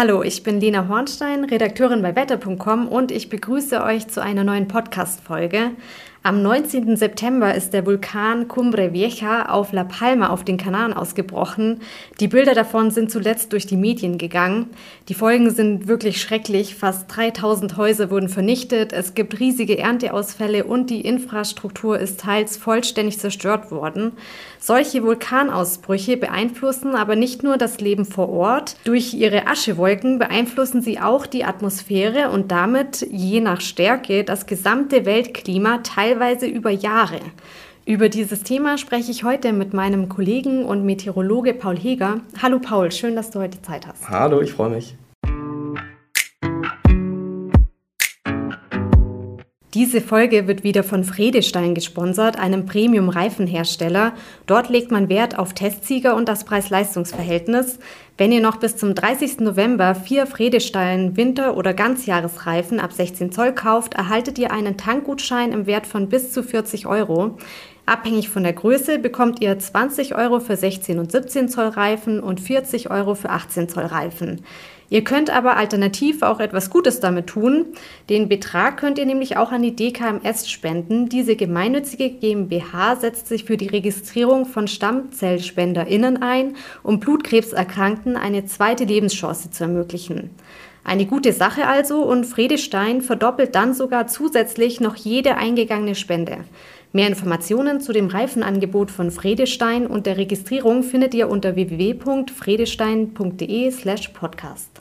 Hallo, ich bin Lena Hornstein, Redakteurin bei wetter.com und ich begrüße euch zu einer neuen Podcast-Folge. Am 19. September ist der Vulkan Cumbre Vieja auf La Palma auf den Kanaren ausgebrochen. Die Bilder davon sind zuletzt durch die Medien gegangen. Die Folgen sind wirklich schrecklich. Fast 3000 Häuser wurden vernichtet. Es gibt riesige Ernteausfälle und die Infrastruktur ist teils vollständig zerstört worden. Solche Vulkanausbrüche beeinflussen aber nicht nur das Leben vor Ort. Durch ihre Aschewolken beeinflussen sie auch die Atmosphäre und damit je nach Stärke das gesamte Weltklima teilweise teilweise über Jahre. Über dieses Thema spreche ich heute mit meinem Kollegen und Meteorologe Paul Heger. Hallo Paul, schön, dass du heute Zeit hast. Hallo, ich freue mich. Diese Folge wird wieder von Fredestein gesponsert, einem Premium-Reifenhersteller. Dort legt man Wert auf Testsieger und das Preis-Leistungs-Verhältnis. Wenn ihr noch bis zum 30. November vier Fredestein Winter- oder Ganzjahresreifen ab 16 Zoll kauft, erhaltet ihr einen Tankgutschein im Wert von bis zu 40 Euro. Abhängig von der Größe bekommt ihr 20 Euro für 16 und 17 Zoll Reifen und 40 Euro für 18 Zoll Reifen. Ihr könnt aber alternativ auch etwas Gutes damit tun. Den Betrag könnt ihr nämlich auch an die DKMS spenden. Diese gemeinnützige GmbH setzt sich für die Registrierung von StammzellspenderInnen ein, um Blutkrebserkrankten eine zweite Lebenschance zu ermöglichen. Eine gute Sache also und Fredestein verdoppelt dann sogar zusätzlich noch jede eingegangene Spende. Mehr Informationen zu dem Reifenangebot von Fredestein und der Registrierung findet ihr unter www.fredestein.de/podcast.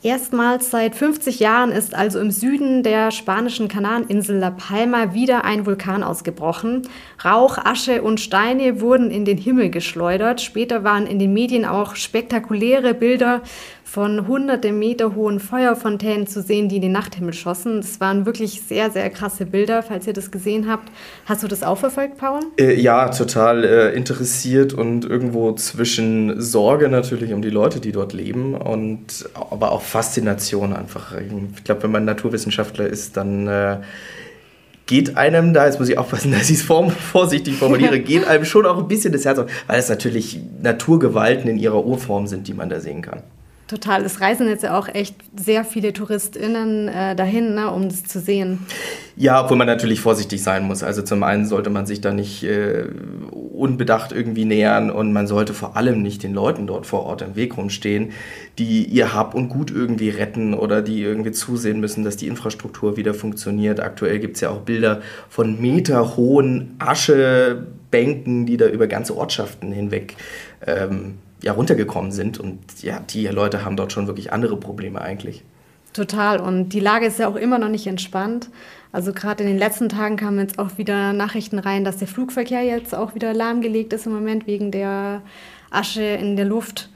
Erstmals seit 50 Jahren ist also im Süden der spanischen Kanareninsel La Palma wieder ein Vulkan ausgebrochen. Rauch, Asche und Steine wurden in den Himmel geschleudert. Später waren in den Medien auch spektakuläre Bilder von hunderte Meter hohen Feuerfontänen zu sehen, die in den Nachthimmel schossen. Das waren wirklich sehr, sehr krasse Bilder, falls ihr das gesehen habt. Hast du das auch verfolgt, Paul? Äh, ja, total äh, interessiert und irgendwo zwischen Sorge natürlich um die Leute, die dort leben und aber auch Faszination einfach. Ich glaube, wenn man Naturwissenschaftler ist, dann äh, geht einem da, jetzt muss ich aufpassen, dass ich es vorsichtig formuliere, geht einem schon auch ein bisschen das Herz auf, weil es natürlich Naturgewalten in ihrer Urform sind, die man da sehen kann. Total. Es reisen jetzt ja auch echt sehr viele TouristInnen äh, dahin, ne, um das zu sehen. Ja, obwohl man natürlich vorsichtig sein muss. Also zum einen sollte man sich da nicht äh, unbedacht irgendwie nähern und man sollte vor allem nicht den Leuten dort vor Ort im Weg rumstehen, die ihr Hab und Gut irgendwie retten oder die irgendwie zusehen müssen, dass die Infrastruktur wieder funktioniert. Aktuell gibt es ja auch Bilder von meterhohen Aschebänken, die da über ganze Ortschaften hinweg ähm, ja, runtergekommen sind. Und ja, die Leute haben dort schon wirklich andere Probleme eigentlich. Total. Und die Lage ist ja auch immer noch nicht entspannt. Also gerade in den letzten Tagen kamen jetzt auch wieder Nachrichten rein, dass der Flugverkehr jetzt auch wieder lahmgelegt ist im Moment wegen der Asche in der Luft.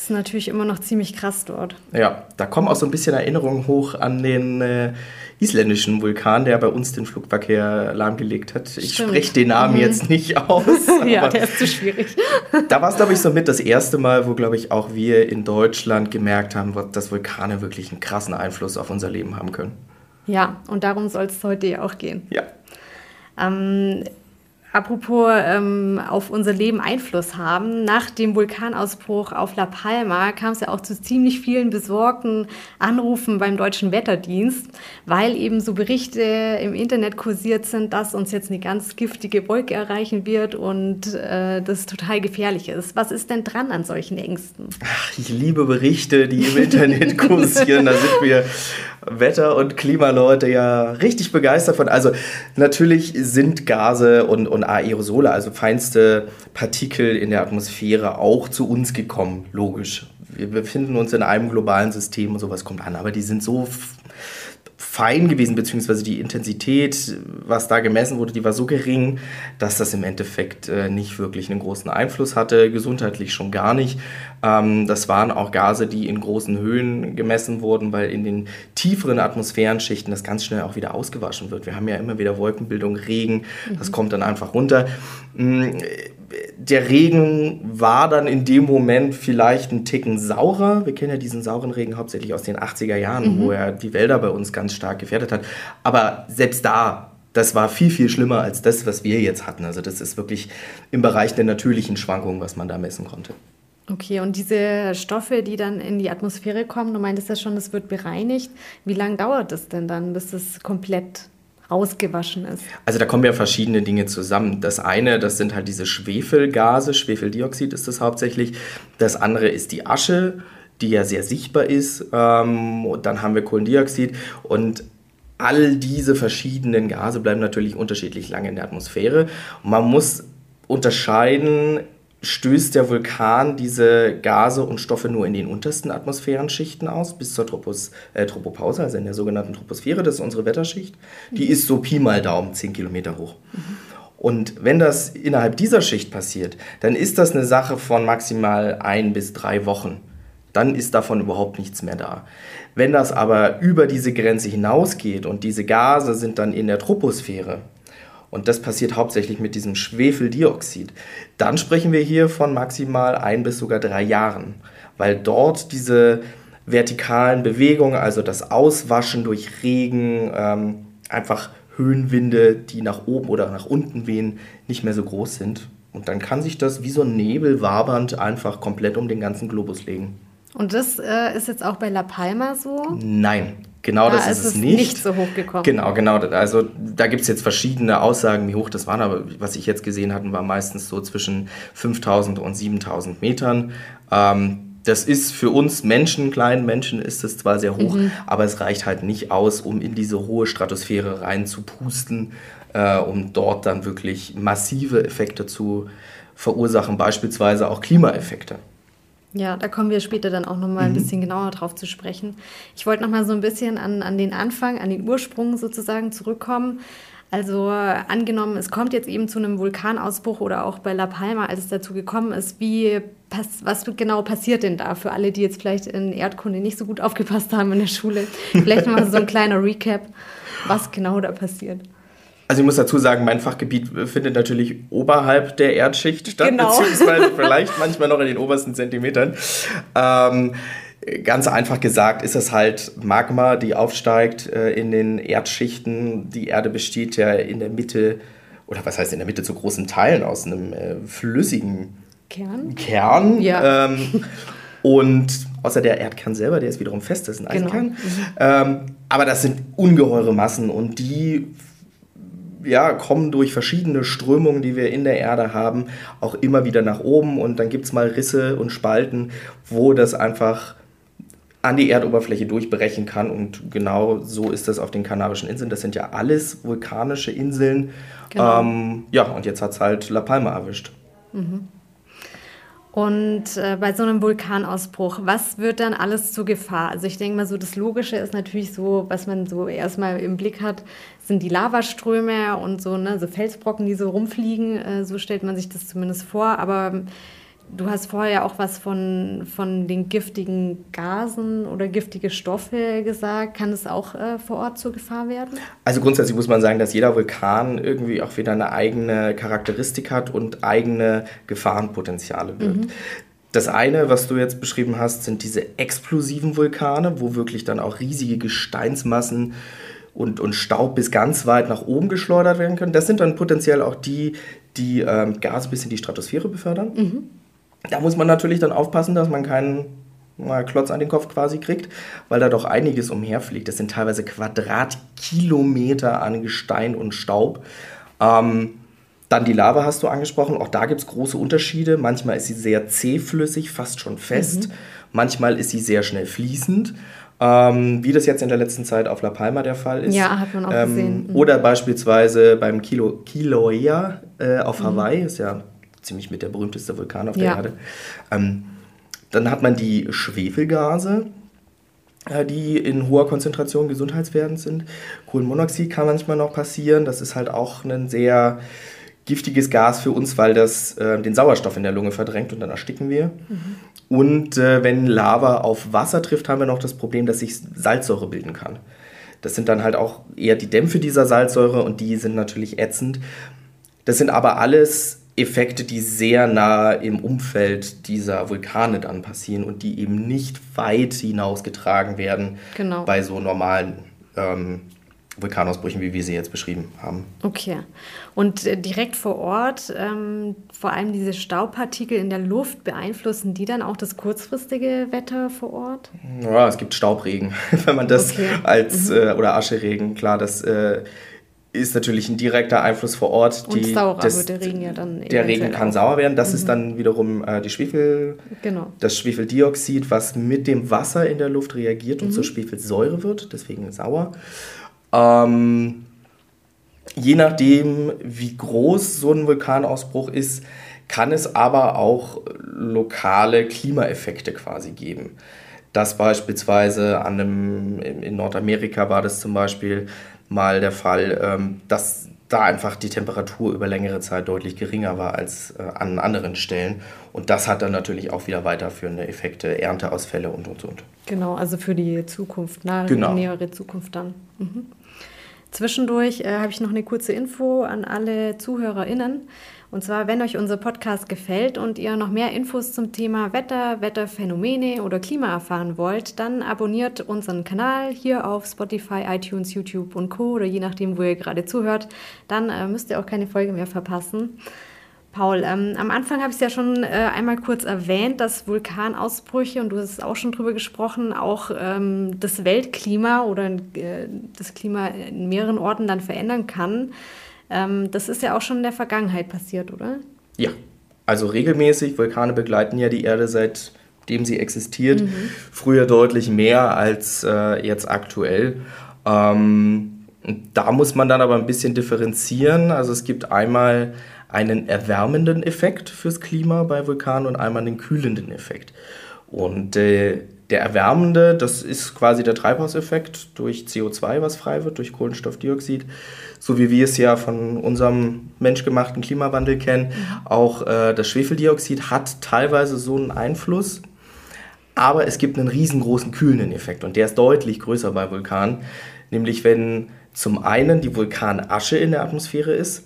Das ist natürlich immer noch ziemlich krass dort. Ja, da kommen auch so ein bisschen Erinnerungen hoch an den äh, isländischen Vulkan, der bei uns den Flugverkehr lahmgelegt hat. Ich spreche den Namen mhm. jetzt nicht aus. ja, der ist zu schwierig. da war es, glaube ich, so mit das erste Mal, wo, glaube ich, auch wir in Deutschland gemerkt haben, dass Vulkane wirklich einen krassen Einfluss auf unser Leben haben können. Ja, und darum soll es heute ja auch gehen. Ja. Ähm, Apropos ähm, auf unser Leben Einfluss haben. Nach dem Vulkanausbruch auf La Palma kam es ja auch zu ziemlich vielen besorgten Anrufen beim deutschen Wetterdienst, weil eben so Berichte im Internet kursiert sind, dass uns jetzt eine ganz giftige Wolke erreichen wird und äh, das total gefährlich ist. Was ist denn dran an solchen Ängsten? Ach, ich liebe Berichte, die im Internet kursieren. da sind wir Wetter- und Klimaleute ja richtig begeistert von. Also natürlich sind Gase und, und Aerosole, also feinste Partikel in der Atmosphäre, auch zu uns gekommen, logisch. Wir befinden uns in einem globalen System und sowas kommt an, aber die sind so fein gewesen, beziehungsweise die Intensität, was da gemessen wurde, die war so gering, dass das im Endeffekt äh, nicht wirklich einen großen Einfluss hatte, gesundheitlich schon gar nicht. Ähm, das waren auch Gase, die in großen Höhen gemessen wurden, weil in den tieferen Atmosphärenschichten das ganz schnell auch wieder ausgewaschen wird. Wir haben ja immer wieder Wolkenbildung, Regen, das mhm. kommt dann einfach runter. Mm, der Regen war dann in dem Moment vielleicht ein Ticken saurer. Wir kennen ja diesen sauren Regen hauptsächlich aus den 80er Jahren, mhm. wo er die Wälder bei uns ganz stark gefährdet hat. Aber selbst da das war viel, viel schlimmer als das, was wir jetzt hatten. Also das ist wirklich im Bereich der natürlichen Schwankungen, was man da messen konnte. Okay, und diese Stoffe, die dann in die Atmosphäre kommen, du meintest ja schon, das wird bereinigt. Wie lange dauert das denn dann, bis es komplett rausgewaschen ist? Also da kommen ja verschiedene Dinge zusammen. Das eine, das sind halt diese Schwefelgase, Schwefeldioxid ist das hauptsächlich. Das andere ist die Asche, die ja sehr sichtbar ist. Ähm, und dann haben wir Kohlendioxid und all diese verschiedenen Gase bleiben natürlich unterschiedlich lange in der Atmosphäre. Man muss unterscheiden, stößt der Vulkan diese Gase und Stoffe nur in den untersten Atmosphärenschichten aus, bis zur Tropos, äh, Tropopause, also in der sogenannten Troposphäre, das ist unsere Wetterschicht. Die ist so Pi mal Daumen 10 Kilometer hoch. Mhm. Und wenn das innerhalb dieser Schicht passiert, dann ist das eine Sache von maximal ein bis drei Wochen. Dann ist davon überhaupt nichts mehr da. Wenn das aber über diese Grenze hinausgeht und diese Gase sind dann in der Troposphäre, und das passiert hauptsächlich mit diesem Schwefeldioxid, dann sprechen wir hier von maximal ein bis sogar drei Jahren, weil dort diese vertikalen Bewegungen, also das Auswaschen durch Regen, ähm, einfach Höhenwinde, die nach oben oder nach unten wehen, nicht mehr so groß sind. Und dann kann sich das wie so ein Nebel wabernd einfach komplett um den ganzen Globus legen. Und das äh, ist jetzt auch bei La Palma so? Nein, genau ah, das ist es nicht. nicht so hoch gekommen. Genau, genau. Also da gibt es jetzt verschiedene Aussagen, wie hoch das waren, aber was ich jetzt gesehen hatte, war meistens so zwischen 5000 und 7000 Metern. Ähm, das ist für uns Menschen, kleinen Menschen, ist es zwar sehr hoch, mhm. aber es reicht halt nicht aus, um in diese hohe Stratosphäre rein zu pusten, äh, um dort dann wirklich massive Effekte zu verursachen, beispielsweise auch Klimaeffekte. Ja, da kommen wir später dann auch nochmal ein mhm. bisschen genauer drauf zu sprechen. Ich wollte nochmal so ein bisschen an, an den Anfang, an den Ursprung sozusagen zurückkommen. Also angenommen, es kommt jetzt eben zu einem Vulkanausbruch oder auch bei La Palma, als es dazu gekommen ist, wie was genau passiert denn da für alle, die jetzt vielleicht in Erdkunde nicht so gut aufgepasst haben in der Schule? Vielleicht nochmal so ein kleiner Recap, was genau da passiert. Also ich muss dazu sagen, mein Fachgebiet findet natürlich oberhalb der Erdschicht statt, genau. beziehungsweise vielleicht manchmal noch in den obersten Zentimetern. Ähm, ganz einfach gesagt ist es halt Magma, die aufsteigt äh, in den Erdschichten. Die Erde besteht ja in der Mitte, oder was heißt in der Mitte zu großen Teilen aus einem äh, flüssigen Kern. Kern. Ja. Ähm, und außer der Erdkern selber, der ist wiederum fest, das ist ein. Eisenkern. Genau. Mhm. Ähm, aber das sind ungeheure Massen und die ja, kommen durch verschiedene Strömungen, die wir in der Erde haben, auch immer wieder nach oben und dann gibt es mal Risse und Spalten, wo das einfach an die Erdoberfläche durchbrechen kann und genau so ist das auf den Kanarischen Inseln. Das sind ja alles vulkanische Inseln. Genau. Ähm, ja, und jetzt hat es halt La Palma erwischt. Mhm. Und äh, bei so einem Vulkanausbruch, was wird dann alles zur Gefahr? Also ich denke mal so, das Logische ist natürlich so, was man so erstmal im Blick hat, sind die Lavaströme und so, ne, so Felsbrocken, die so rumfliegen. Äh, so stellt man sich das zumindest vor. Aber Du hast vorher ja auch was von, von den giftigen Gasen oder giftige Stoffe gesagt. Kann das auch äh, vor Ort zur Gefahr werden? Also grundsätzlich muss man sagen, dass jeder Vulkan irgendwie auch wieder eine eigene Charakteristik hat und eigene Gefahrenpotenziale birgt. Mhm. Das eine, was du jetzt beschrieben hast, sind diese explosiven Vulkane, wo wirklich dann auch riesige Gesteinsmassen und, und Staub bis ganz weit nach oben geschleudert werden können. Das sind dann potenziell auch die, die ähm, Gase bis in die Stratosphäre befördern. Mhm. Da muss man natürlich dann aufpassen, dass man keinen Klotz an den Kopf quasi kriegt, weil da doch einiges umherfliegt. Das sind teilweise Quadratkilometer an Gestein und Staub. Ähm, dann die Lava hast du angesprochen. Auch da gibt es große Unterschiede. Manchmal ist sie sehr zähflüssig, fast schon fest. Mhm. Manchmal ist sie sehr schnell fließend. Ähm, wie das jetzt in der letzten Zeit auf La Palma der Fall ist. Ja, hat man auch ähm, gesehen. Mhm. Oder beispielsweise beim Kilo, Kilauea äh, auf mhm. Hawaii, ist ja ziemlich mit der berühmteste Vulkan auf der ja. Erde. Ähm, dann hat man die Schwefelgase, äh, die in hoher Konzentration gesundheitswerdend sind. Kohlenmonoxid kann manchmal noch passieren. Das ist halt auch ein sehr giftiges Gas für uns, weil das äh, den Sauerstoff in der Lunge verdrängt und dann ersticken wir. Mhm. Und äh, wenn Lava auf Wasser trifft, haben wir noch das Problem, dass sich Salzsäure bilden kann. Das sind dann halt auch eher die Dämpfe dieser Salzsäure und die sind natürlich ätzend. Das sind aber alles Effekte, die sehr nah im Umfeld dieser Vulkane dann passieren und die eben nicht weit hinausgetragen werden genau. bei so normalen ähm, Vulkanausbrüchen, wie wir sie jetzt beschrieben haben. Okay. Und äh, direkt vor Ort, ähm, vor allem diese Staubpartikel in der Luft, beeinflussen die dann auch das kurzfristige Wetter vor Ort? Ja, es gibt Staubregen, wenn man das okay. als, mhm. äh, oder Ascheregen, klar, das äh, ist natürlich ein direkter Einfluss vor Ort. Die, Und saurer das, der Regen ja dann Der Regen kann auch. sauer werden. Das mhm. ist dann wiederum äh, die Schwefel, genau. das Schwefeldioxid, was mit dem Wasser in der Luft reagiert mhm. und zur Schwefelsäure wird, deswegen sauer. Ähm, je nachdem, wie groß so ein Vulkanausbruch ist, kann es aber auch lokale Klimaeffekte quasi geben. Das beispielsweise an einem, in Nordamerika war das zum Beispiel mal der Fall, ähm, dass da einfach die Temperatur über längere Zeit deutlich geringer war als äh, an anderen Stellen. Und das hat dann natürlich auch wieder weiterführende Effekte, Ernteausfälle und, und, und. Genau, also für die Zukunft, nahe, genau. nähere Zukunft dann. Mhm. Zwischendurch äh, habe ich noch eine kurze Info an alle ZuhörerInnen. Und zwar, wenn euch unser Podcast gefällt und ihr noch mehr Infos zum Thema Wetter, Wetterphänomene oder Klima erfahren wollt, dann abonniert unseren Kanal hier auf Spotify, iTunes, YouTube und Co. oder je nachdem, wo ihr gerade zuhört. Dann äh, müsst ihr auch keine Folge mehr verpassen. Paul, ähm, am Anfang habe ich es ja schon äh, einmal kurz erwähnt, dass Vulkanausbrüche, und du hast auch schon drüber gesprochen, auch ähm, das Weltklima oder äh, das Klima in mehreren Orten dann verändern kann. Ähm, das ist ja auch schon in der Vergangenheit passiert, oder? Ja, also regelmäßig. Vulkane begleiten ja die Erde seitdem sie existiert. Mhm. Früher deutlich mehr als äh, jetzt aktuell. Ähm, da muss man dann aber ein bisschen differenzieren. Also es gibt einmal einen erwärmenden Effekt fürs Klima bei Vulkanen und einmal einen kühlenden Effekt. Und äh, der erwärmende, das ist quasi der Treibhauseffekt durch CO2, was frei wird, durch Kohlenstoffdioxid, so wie wir es ja von unserem menschgemachten Klimawandel kennen. Mhm. Auch äh, das Schwefeldioxid hat teilweise so einen Einfluss, aber es gibt einen riesengroßen kühlenden Effekt und der ist deutlich größer bei Vulkanen, nämlich wenn zum einen die Vulkanasche in der Atmosphäre ist,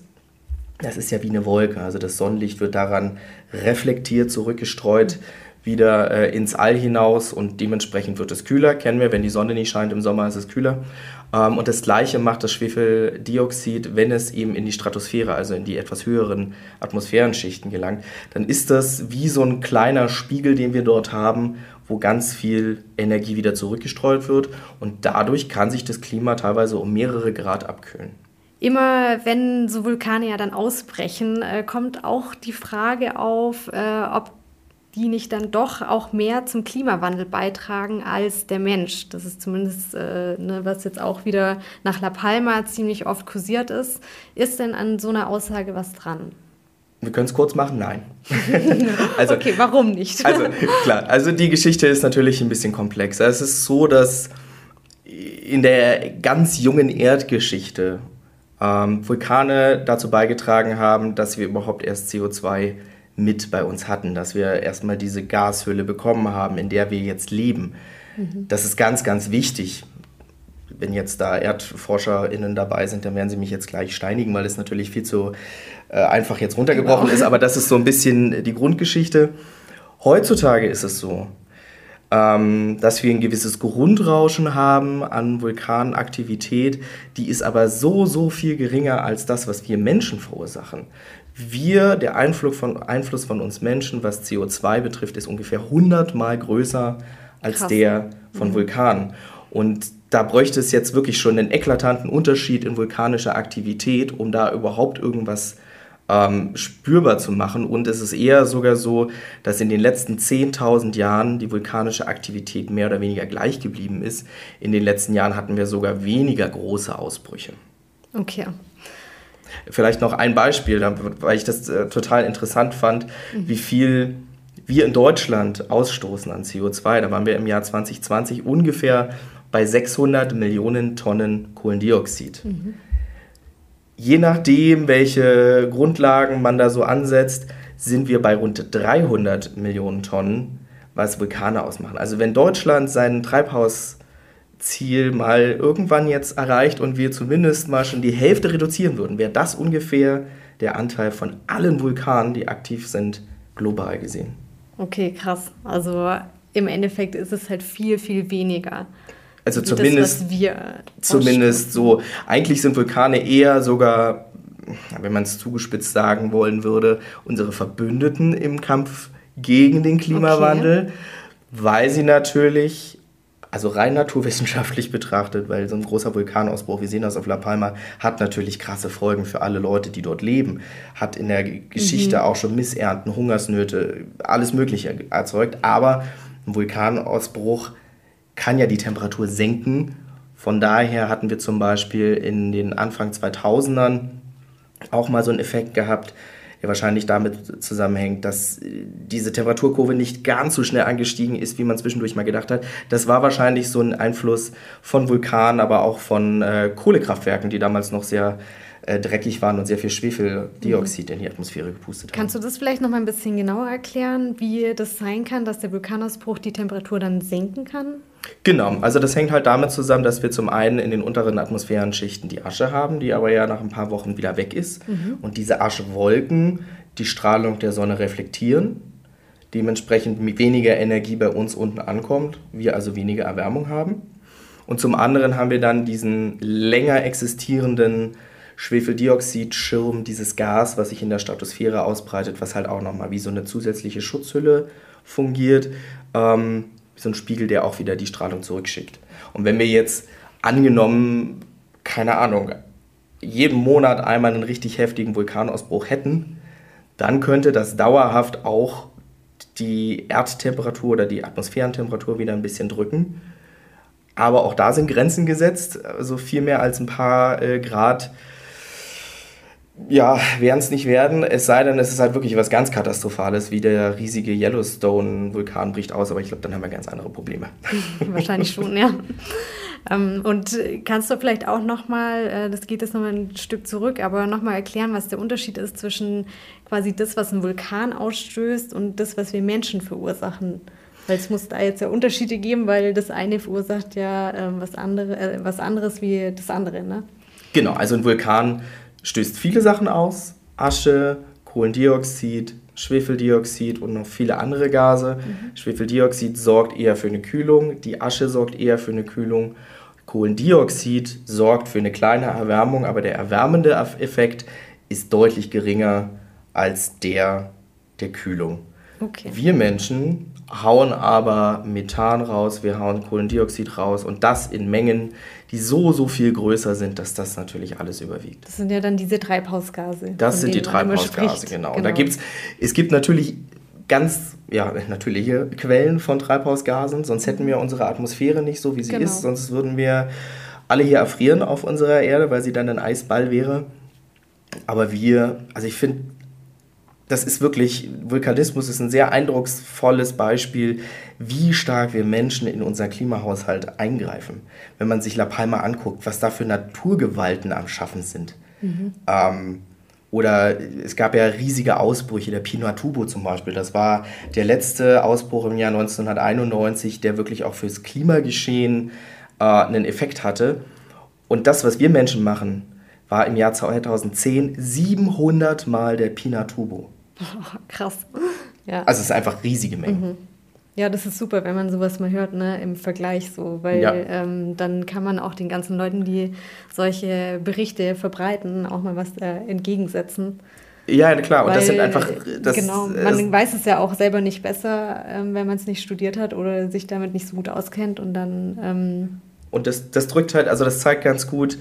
das ist ja wie eine Wolke, also das Sonnenlicht wird daran reflektiert, zurückgestreut. Mhm wieder äh, ins All hinaus und dementsprechend wird es kühler. Kennen wir, wenn die Sonne nicht scheint im Sommer, ist es kühler. Ähm, und das gleiche macht das Schwefeldioxid, wenn es eben in die Stratosphäre, also in die etwas höheren Atmosphärenschichten gelangt. Dann ist das wie so ein kleiner Spiegel, den wir dort haben, wo ganz viel Energie wieder zurückgestreut wird und dadurch kann sich das Klima teilweise um mehrere Grad abkühlen. Immer wenn so Vulkane ja dann ausbrechen, äh, kommt auch die Frage auf, äh, ob die nicht dann doch auch mehr zum Klimawandel beitragen als der Mensch. Das ist zumindest, äh, ne, was jetzt auch wieder nach La Palma ziemlich oft kursiert ist. Ist denn an so einer Aussage was dran? Wir können es kurz machen, nein. also, okay, warum nicht? also klar, also die Geschichte ist natürlich ein bisschen komplexer. Es ist so, dass in der ganz jungen Erdgeschichte ähm, Vulkane dazu beigetragen haben, dass wir überhaupt erst CO2 mit bei uns hatten, dass wir erstmal diese Gashülle bekommen haben, in der wir jetzt leben. Mhm. Das ist ganz, ganz wichtig. Wenn jetzt da ErdforscherInnen dabei sind, dann werden sie mich jetzt gleich steinigen, weil es natürlich viel zu äh, einfach jetzt runtergebrochen genau. ist. Aber das ist so ein bisschen die Grundgeschichte. Heutzutage ist es so, ähm, dass wir ein gewisses Grundrauschen haben an Vulkanaktivität. Die ist aber so, so viel geringer als das, was wir Menschen verursachen. Wir, der Einfluss von, Einfluss von uns Menschen, was CO2 betrifft, ist ungefähr 100 Mal größer als Krass. der von mhm. Vulkanen. Und da bräuchte es jetzt wirklich schon einen eklatanten Unterschied in vulkanischer Aktivität, um da überhaupt irgendwas ähm, spürbar zu machen. Und es ist eher sogar so, dass in den letzten 10.000 Jahren die vulkanische Aktivität mehr oder weniger gleich geblieben ist. In den letzten Jahren hatten wir sogar weniger große Ausbrüche. Okay. Vielleicht noch ein Beispiel, weil ich das äh, total interessant fand, mhm. wie viel wir in Deutschland ausstoßen an CO2. Da waren wir im Jahr 2020 ungefähr bei 600 Millionen Tonnen Kohlendioxid. Mhm. Je nachdem, welche Grundlagen man da so ansetzt, sind wir bei rund 300 Millionen Tonnen, was Vulkane ausmachen. Also wenn Deutschland seinen Treibhaus Ziel mal irgendwann jetzt erreicht und wir zumindest mal schon die Hälfte reduzieren würden, wäre das ungefähr der Anteil von allen Vulkanen, die aktiv sind, global gesehen. Okay, krass. Also im Endeffekt ist es halt viel, viel weniger. Also zumindest, das, wir zumindest so. Eigentlich sind Vulkane eher sogar, wenn man es zugespitzt sagen wollen würde, unsere Verbündeten im Kampf gegen den Klimawandel, okay. weil sie natürlich also rein naturwissenschaftlich betrachtet, weil so ein großer Vulkanausbruch, wir sehen das auf La Palma, hat natürlich krasse Folgen für alle Leute, die dort leben, hat in der Geschichte mhm. auch schon Missernten, Hungersnöte, alles Mögliche erzeugt, aber ein Vulkanausbruch kann ja die Temperatur senken. Von daher hatten wir zum Beispiel in den Anfang 2000ern auch mal so einen Effekt gehabt, ja wahrscheinlich damit zusammenhängt, dass äh, diese Temperaturkurve nicht ganz so schnell angestiegen ist, wie man zwischendurch mal gedacht hat. Das war wahrscheinlich so ein Einfluss von Vulkanen, aber auch von äh, Kohlekraftwerken, die damals noch sehr äh, dreckig waren und sehr viel Schwefeldioxid in die Atmosphäre gepustet haben. Kannst du das vielleicht noch mal ein bisschen genauer erklären, wie das sein kann, dass der Vulkanausbruch die Temperatur dann senken kann? Genau, also das hängt halt damit zusammen, dass wir zum einen in den unteren Atmosphärenschichten die Asche haben, die aber ja nach ein paar Wochen wieder weg ist. Mhm. Und diese Aschewolken die Strahlung der Sonne reflektieren, dementsprechend weniger Energie bei uns unten ankommt, wir also weniger Erwärmung haben. Und zum anderen haben wir dann diesen länger existierenden Schwefeldioxidschirm, dieses Gas, was sich in der Stratosphäre ausbreitet, was halt auch nochmal wie so eine zusätzliche Schutzhülle fungiert. Ähm, so ein Spiegel, der auch wieder die Strahlung zurückschickt. Und wenn wir jetzt angenommen, keine Ahnung, jeden Monat einmal einen richtig heftigen Vulkanausbruch hätten, dann könnte das dauerhaft auch die Erdtemperatur oder die Atmosphärentemperatur wieder ein bisschen drücken. Aber auch da sind Grenzen gesetzt. Also viel mehr als ein paar äh, Grad ja, werden es nicht werden, es sei denn, es ist halt wirklich was ganz Katastrophales, wie der riesige Yellowstone-Vulkan bricht aus, aber ich glaube, dann haben wir ganz andere Probleme. Wahrscheinlich schon, ja. Ähm, und kannst du vielleicht auch nochmal, äh, das geht jetzt nochmal ein Stück zurück, aber nochmal erklären, was der Unterschied ist zwischen quasi das, was ein Vulkan ausstößt und das, was wir Menschen verursachen? Weil es muss da jetzt ja Unterschiede geben, weil das eine verursacht ja ähm, was, andere, äh, was anderes wie das andere, ne? Genau, also ein Vulkan stößt viele Sachen aus. Asche, Kohlendioxid, Schwefeldioxid und noch viele andere Gase. Mhm. Schwefeldioxid sorgt eher für eine Kühlung, die Asche sorgt eher für eine Kühlung. Kohlendioxid sorgt für eine kleine Erwärmung, aber der erwärmende Effekt ist deutlich geringer als der der Kühlung. Okay. Wir Menschen hauen aber Methan raus, wir hauen Kohlendioxid raus und das in Mengen, die so, so viel größer sind, dass das natürlich alles überwiegt. Das sind ja dann diese Treibhausgase. Das sind die Treibhausgase, genau. genau. Und da gibt's, es gibt natürlich ganz ja, natürliche Quellen von Treibhausgasen, sonst hätten wir unsere Atmosphäre nicht so, wie sie genau. ist, sonst würden wir alle hier erfrieren auf unserer Erde, weil sie dann ein Eisball wäre. Aber wir, also ich finde, das ist wirklich, Vulkanismus ist ein sehr eindrucksvolles Beispiel, wie stark wir Menschen in unser Klimahaushalt eingreifen. Wenn man sich La Palma anguckt, was da für Naturgewalten am Schaffen sind. Mhm. Ähm, oder es gab ja riesige Ausbrüche, der Pinatubo zum Beispiel. Das war der letzte Ausbruch im Jahr 1991, der wirklich auch fürs Klimageschehen äh, einen Effekt hatte. Und das, was wir Menschen machen, war im Jahr 2010 700 Mal der Pinatubo. Krass. Ja. Also es ist einfach riesige Mengen. Mhm. Ja, das ist super, wenn man sowas mal hört, ne, im Vergleich so, weil ja. ähm, dann kann man auch den ganzen Leuten, die solche Berichte verbreiten, auch mal was äh, entgegensetzen. Ja, klar, und das sind einfach. Das, genau, man äh, weiß es ja auch selber nicht besser, ähm, wenn man es nicht studiert hat oder sich damit nicht so gut auskennt und dann. Ähm, und das, das drückt halt, also das zeigt ganz gut,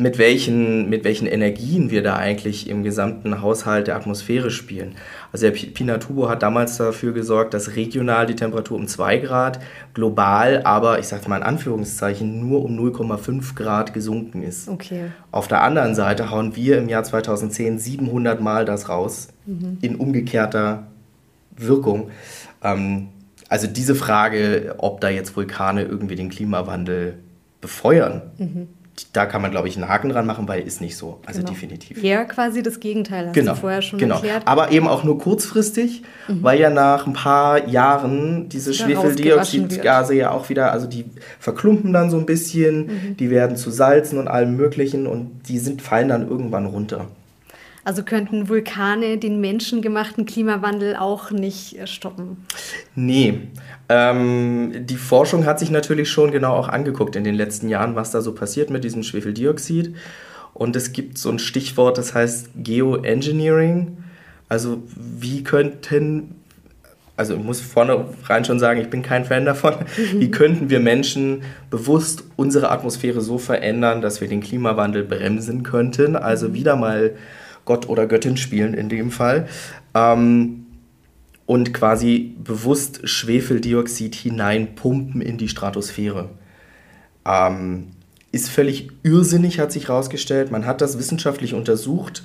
mit welchen, mit welchen Energien wir da eigentlich im gesamten Haushalt der Atmosphäre spielen. Also der Pinatubo hat damals dafür gesorgt, dass regional die Temperatur um 2 Grad, global aber, ich sage mal in Anführungszeichen, nur um 0,5 Grad gesunken ist. Okay. Auf der anderen Seite hauen wir im Jahr 2010 700 Mal das raus, mhm. in umgekehrter Wirkung. Ähm, also diese Frage, ob da jetzt Vulkane irgendwie den Klimawandel befeuern, mhm da kann man, glaube ich, einen Haken dran machen, weil ist nicht so. Also genau. definitiv. Ja, quasi das Gegenteil, hast genau. du vorher schon genau. erklärt. Aber eben auch nur kurzfristig, mhm. weil ja nach ein paar Jahren diese Schwefeldioxidgase ja auch wieder, also die verklumpen dann so ein bisschen, mhm. die werden zu Salzen und allem möglichen und die sind, fallen dann irgendwann runter. Also könnten Vulkane den menschengemachten Klimawandel auch nicht äh, stoppen? Nee. Ähm, die Forschung hat sich natürlich schon genau auch angeguckt in den letzten Jahren, was da so passiert mit diesem Schwefeldioxid. Und es gibt so ein Stichwort, das heißt Geoengineering. Also wie könnten, also ich muss vorne rein schon sagen, ich bin kein Fan davon, wie könnten wir Menschen bewusst unsere Atmosphäre so verändern, dass wir den Klimawandel bremsen könnten. Also wieder mal Gott oder Göttin spielen in dem Fall. Ähm, und quasi bewusst Schwefeldioxid hineinpumpen in die Stratosphäre. Ähm, ist völlig irrsinnig, hat sich herausgestellt. Man hat das wissenschaftlich untersucht.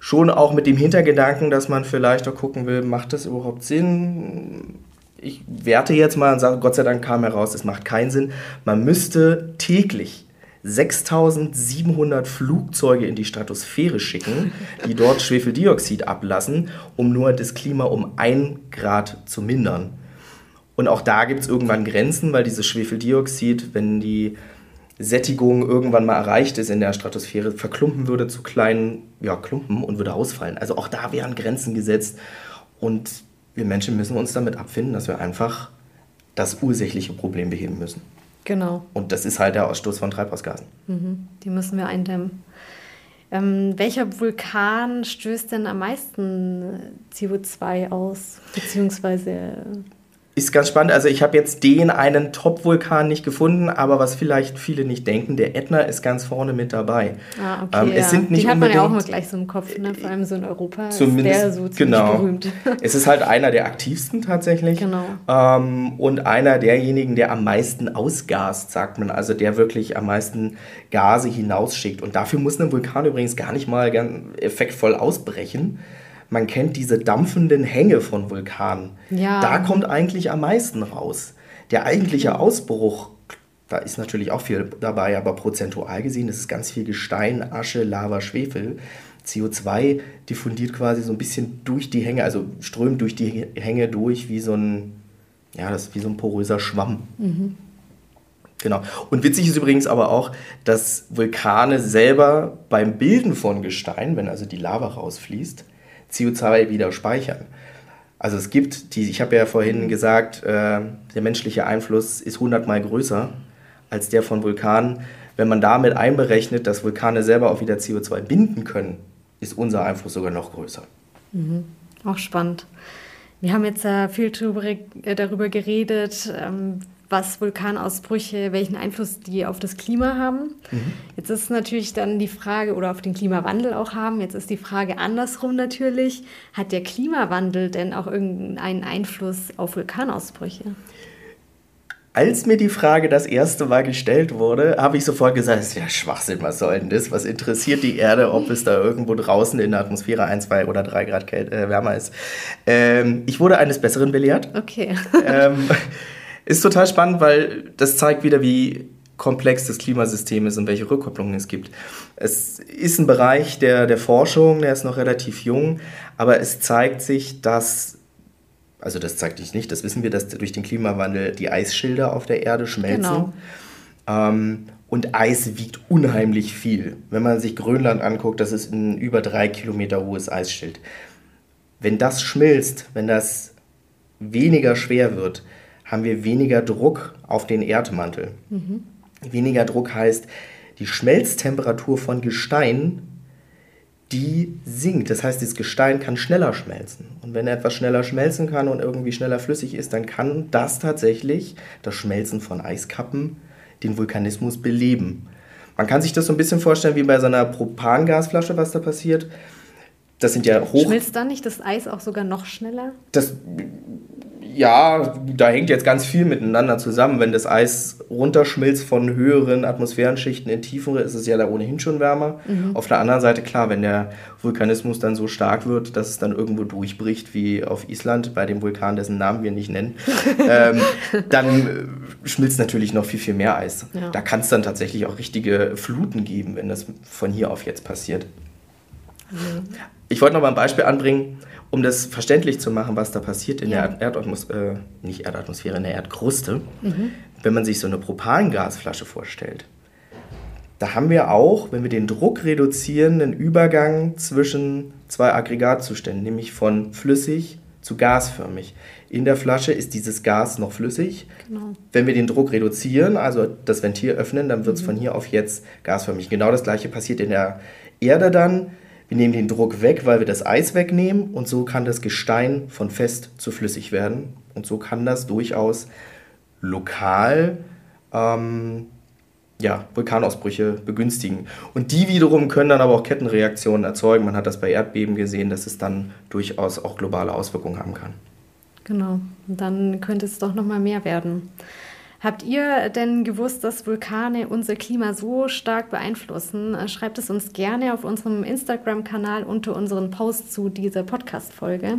Schon auch mit dem Hintergedanken, dass man vielleicht auch gucken will, macht das überhaupt Sinn? Ich werte jetzt mal und sage, Gott sei Dank kam heraus, es macht keinen Sinn. Man müsste täglich 6700 Flugzeuge in die Stratosphäre schicken, die dort Schwefeldioxid ablassen, um nur das Klima um ein Grad zu mindern. Und auch da gibt es irgendwann Grenzen, weil dieses Schwefeldioxid, wenn die Sättigung irgendwann mal erreicht ist in der Stratosphäre, verklumpen würde zu kleinen ja, Klumpen und würde ausfallen. Also auch da wären Grenzen gesetzt. Und wir Menschen müssen uns damit abfinden, dass wir einfach das ursächliche Problem beheben müssen. Genau. Und das ist halt der Ausstoß von Treibhausgasen. Mhm. Die müssen wir eindämmen. Ähm, welcher Vulkan stößt denn am meisten CO2 aus? Beziehungsweise ist ganz spannend. Also ich habe jetzt den einen Top-Vulkan nicht gefunden, aber was vielleicht viele nicht denken, der Ätna ist ganz vorne mit dabei. Ah, okay. Ähm, es ja. sind nicht Die hat man ja auch mal gleich so im Kopf, ne? vor allem so in Europa zumindest, ist der so ziemlich genau. berühmt. Es ist halt einer der aktivsten tatsächlich. Genau. Ähm, und einer derjenigen, der am meisten ausgast, sagt man. Also der wirklich am meisten Gase hinausschickt. Und dafür muss ein Vulkan übrigens gar nicht mal effektvoll ausbrechen man kennt diese dampfenden Hänge von Vulkanen. Ja. Da kommt eigentlich am meisten raus. Der eigentliche Ausbruch, da ist natürlich auch viel dabei, aber prozentual gesehen ist es ganz viel Gestein, Asche, Lava, Schwefel. CO2 diffundiert quasi so ein bisschen durch die Hänge, also strömt durch die Hänge durch wie so ein, ja, das wie so ein poröser Schwamm. Mhm. Genau. Und witzig ist übrigens aber auch, dass Vulkane selber beim Bilden von Gestein, wenn also die Lava rausfließt, CO2 wieder speichern. Also es gibt die, ich habe ja vorhin gesagt, äh, der menschliche Einfluss ist 100 mal größer als der von Vulkanen. Wenn man damit einberechnet, dass Vulkane selber auch wieder CO2 binden können, ist unser Einfluss sogar noch größer. Mhm. Auch spannend. Wir haben jetzt äh, viel darüber, äh, darüber geredet, ähm, was Vulkanausbrüche, welchen Einfluss die auf das Klima haben. Mhm. Jetzt ist natürlich dann die Frage, oder auf den Klimawandel auch haben, jetzt ist die Frage andersrum natürlich, hat der Klimawandel denn auch irgendeinen Einfluss auf Vulkanausbrüche? Als mir die Frage das erste Mal gestellt wurde, habe ich sofort gesagt, das ist ja Schwachsinn, was soll denn das? Was interessiert die Erde, ob es da irgendwo draußen in der Atmosphäre ein, zwei oder drei Grad kälte, äh, wärmer ist? Ähm, ich wurde eines Besseren belehrt. Okay. Ähm, ist total spannend, weil das zeigt wieder, wie komplex das Klimasystem ist und welche Rückkopplungen es gibt. Es ist ein Bereich der, der Forschung, der ist noch relativ jung, aber es zeigt sich, dass, also das zeigt sich nicht, das wissen wir, dass durch den Klimawandel die Eisschilder auf der Erde schmelzen. Genau. Ähm, und Eis wiegt unheimlich viel. Wenn man sich Grönland anguckt, das ist ein über drei Kilometer hohes Eisschild. Wenn das schmilzt, wenn das weniger schwer wird, haben wir weniger Druck auf den Erdmantel. Mhm. Weniger Druck heißt, die Schmelztemperatur von Gestein, die sinkt. Das heißt, das Gestein kann schneller schmelzen. Und wenn etwas schneller schmelzen kann und irgendwie schneller flüssig ist, dann kann das tatsächlich, das Schmelzen von Eiskappen, den Vulkanismus beleben. Man kann sich das so ein bisschen vorstellen wie bei so einer Propangasflasche, was da passiert. Das sind ja hoch. Schmilzt dann nicht das Eis auch sogar noch schneller? Das ja, da hängt jetzt ganz viel miteinander zusammen. Wenn das Eis runterschmilzt von höheren Atmosphärenschichten in tiefere, ist es ja da ohnehin schon wärmer. Mhm. Auf der anderen Seite, klar, wenn der Vulkanismus dann so stark wird, dass es dann irgendwo durchbricht, wie auf Island, bei dem Vulkan, dessen Namen wir nicht nennen, ähm, dann schmilzt natürlich noch viel, viel mehr Eis. Ja. Da kann es dann tatsächlich auch richtige Fluten geben, wenn das von hier auf jetzt passiert. Mhm. Ich wollte noch mal ein Beispiel anbringen um das verständlich zu machen, was da passiert in ja. der Erdatmosphäre, äh, nicht Erdatmosphäre, in der Erdkruste, mhm. wenn man sich so eine Propangasflasche vorstellt, da haben wir auch, wenn wir den Druck reduzieren, einen Übergang zwischen zwei Aggregatzuständen, nämlich von flüssig zu gasförmig. In der Flasche ist dieses Gas noch flüssig. Genau. Wenn wir den Druck reduzieren, also das Ventil öffnen, dann wird es mhm. von hier auf jetzt gasförmig. Genau das gleiche passiert in der Erde dann. Wir nehmen den Druck weg, weil wir das Eis wegnehmen und so kann das Gestein von fest zu flüssig werden. Und so kann das durchaus lokal ähm, ja, Vulkanausbrüche begünstigen. Und die wiederum können dann aber auch Kettenreaktionen erzeugen. Man hat das bei Erdbeben gesehen, dass es dann durchaus auch globale Auswirkungen haben kann. Genau, und dann könnte es doch noch mal mehr werden. Habt ihr denn gewusst, dass Vulkane unser Klima so stark beeinflussen? Schreibt es uns gerne auf unserem Instagram-Kanal unter unseren Posts zu dieser Podcast-Folge.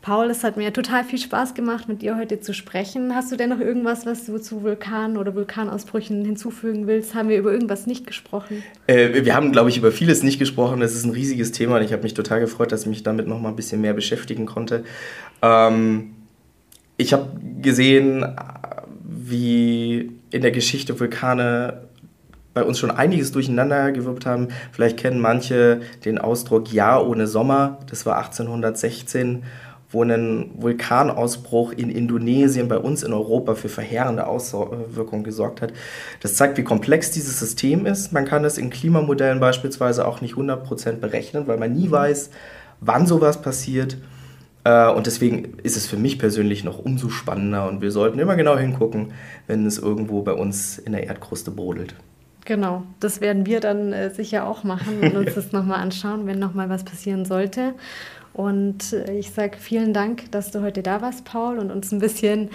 Paul, es hat mir total viel Spaß gemacht, mit dir heute zu sprechen. Hast du denn noch irgendwas, was du zu Vulkanen oder Vulkanausbrüchen hinzufügen willst? Haben wir über irgendwas nicht gesprochen? Äh, wir haben, glaube ich, über vieles nicht gesprochen. Das ist ein riesiges Thema und ich habe mich total gefreut, dass ich mich damit noch mal ein bisschen mehr beschäftigen konnte. Ähm, ich habe gesehen, wie in der Geschichte Vulkane bei uns schon einiges durcheinander gewirkt haben. Vielleicht kennen manche den Ausdruck Jahr ohne Sommer. Das war 1816 wo ein Vulkanausbruch in Indonesien bei uns in Europa für verheerende Auswirkungen gesorgt hat. Das zeigt, wie komplex dieses System ist. Man kann es in Klimamodellen beispielsweise auch nicht 100% berechnen, weil man nie weiß, wann sowas passiert. Äh, und deswegen ist es für mich persönlich noch umso spannender und wir sollten immer genau hingucken, wenn es irgendwo bei uns in der Erdkruste brodelt. Genau, das werden wir dann äh, sicher auch machen und uns das nochmal anschauen, wenn nochmal was passieren sollte. Und ich sage vielen Dank, dass du heute da warst, Paul, und uns ein bisschen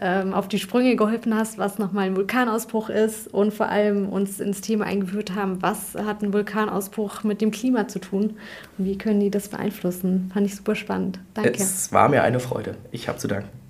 ähm, auf die Sprünge geholfen hast, was nochmal ein Vulkanausbruch ist und vor allem uns ins Thema eingeführt haben, was hat ein Vulkanausbruch mit dem Klima zu tun und wie können die das beeinflussen. Fand ich super spannend. Danke. Es war mir eine Freude. Ich habe zu danken.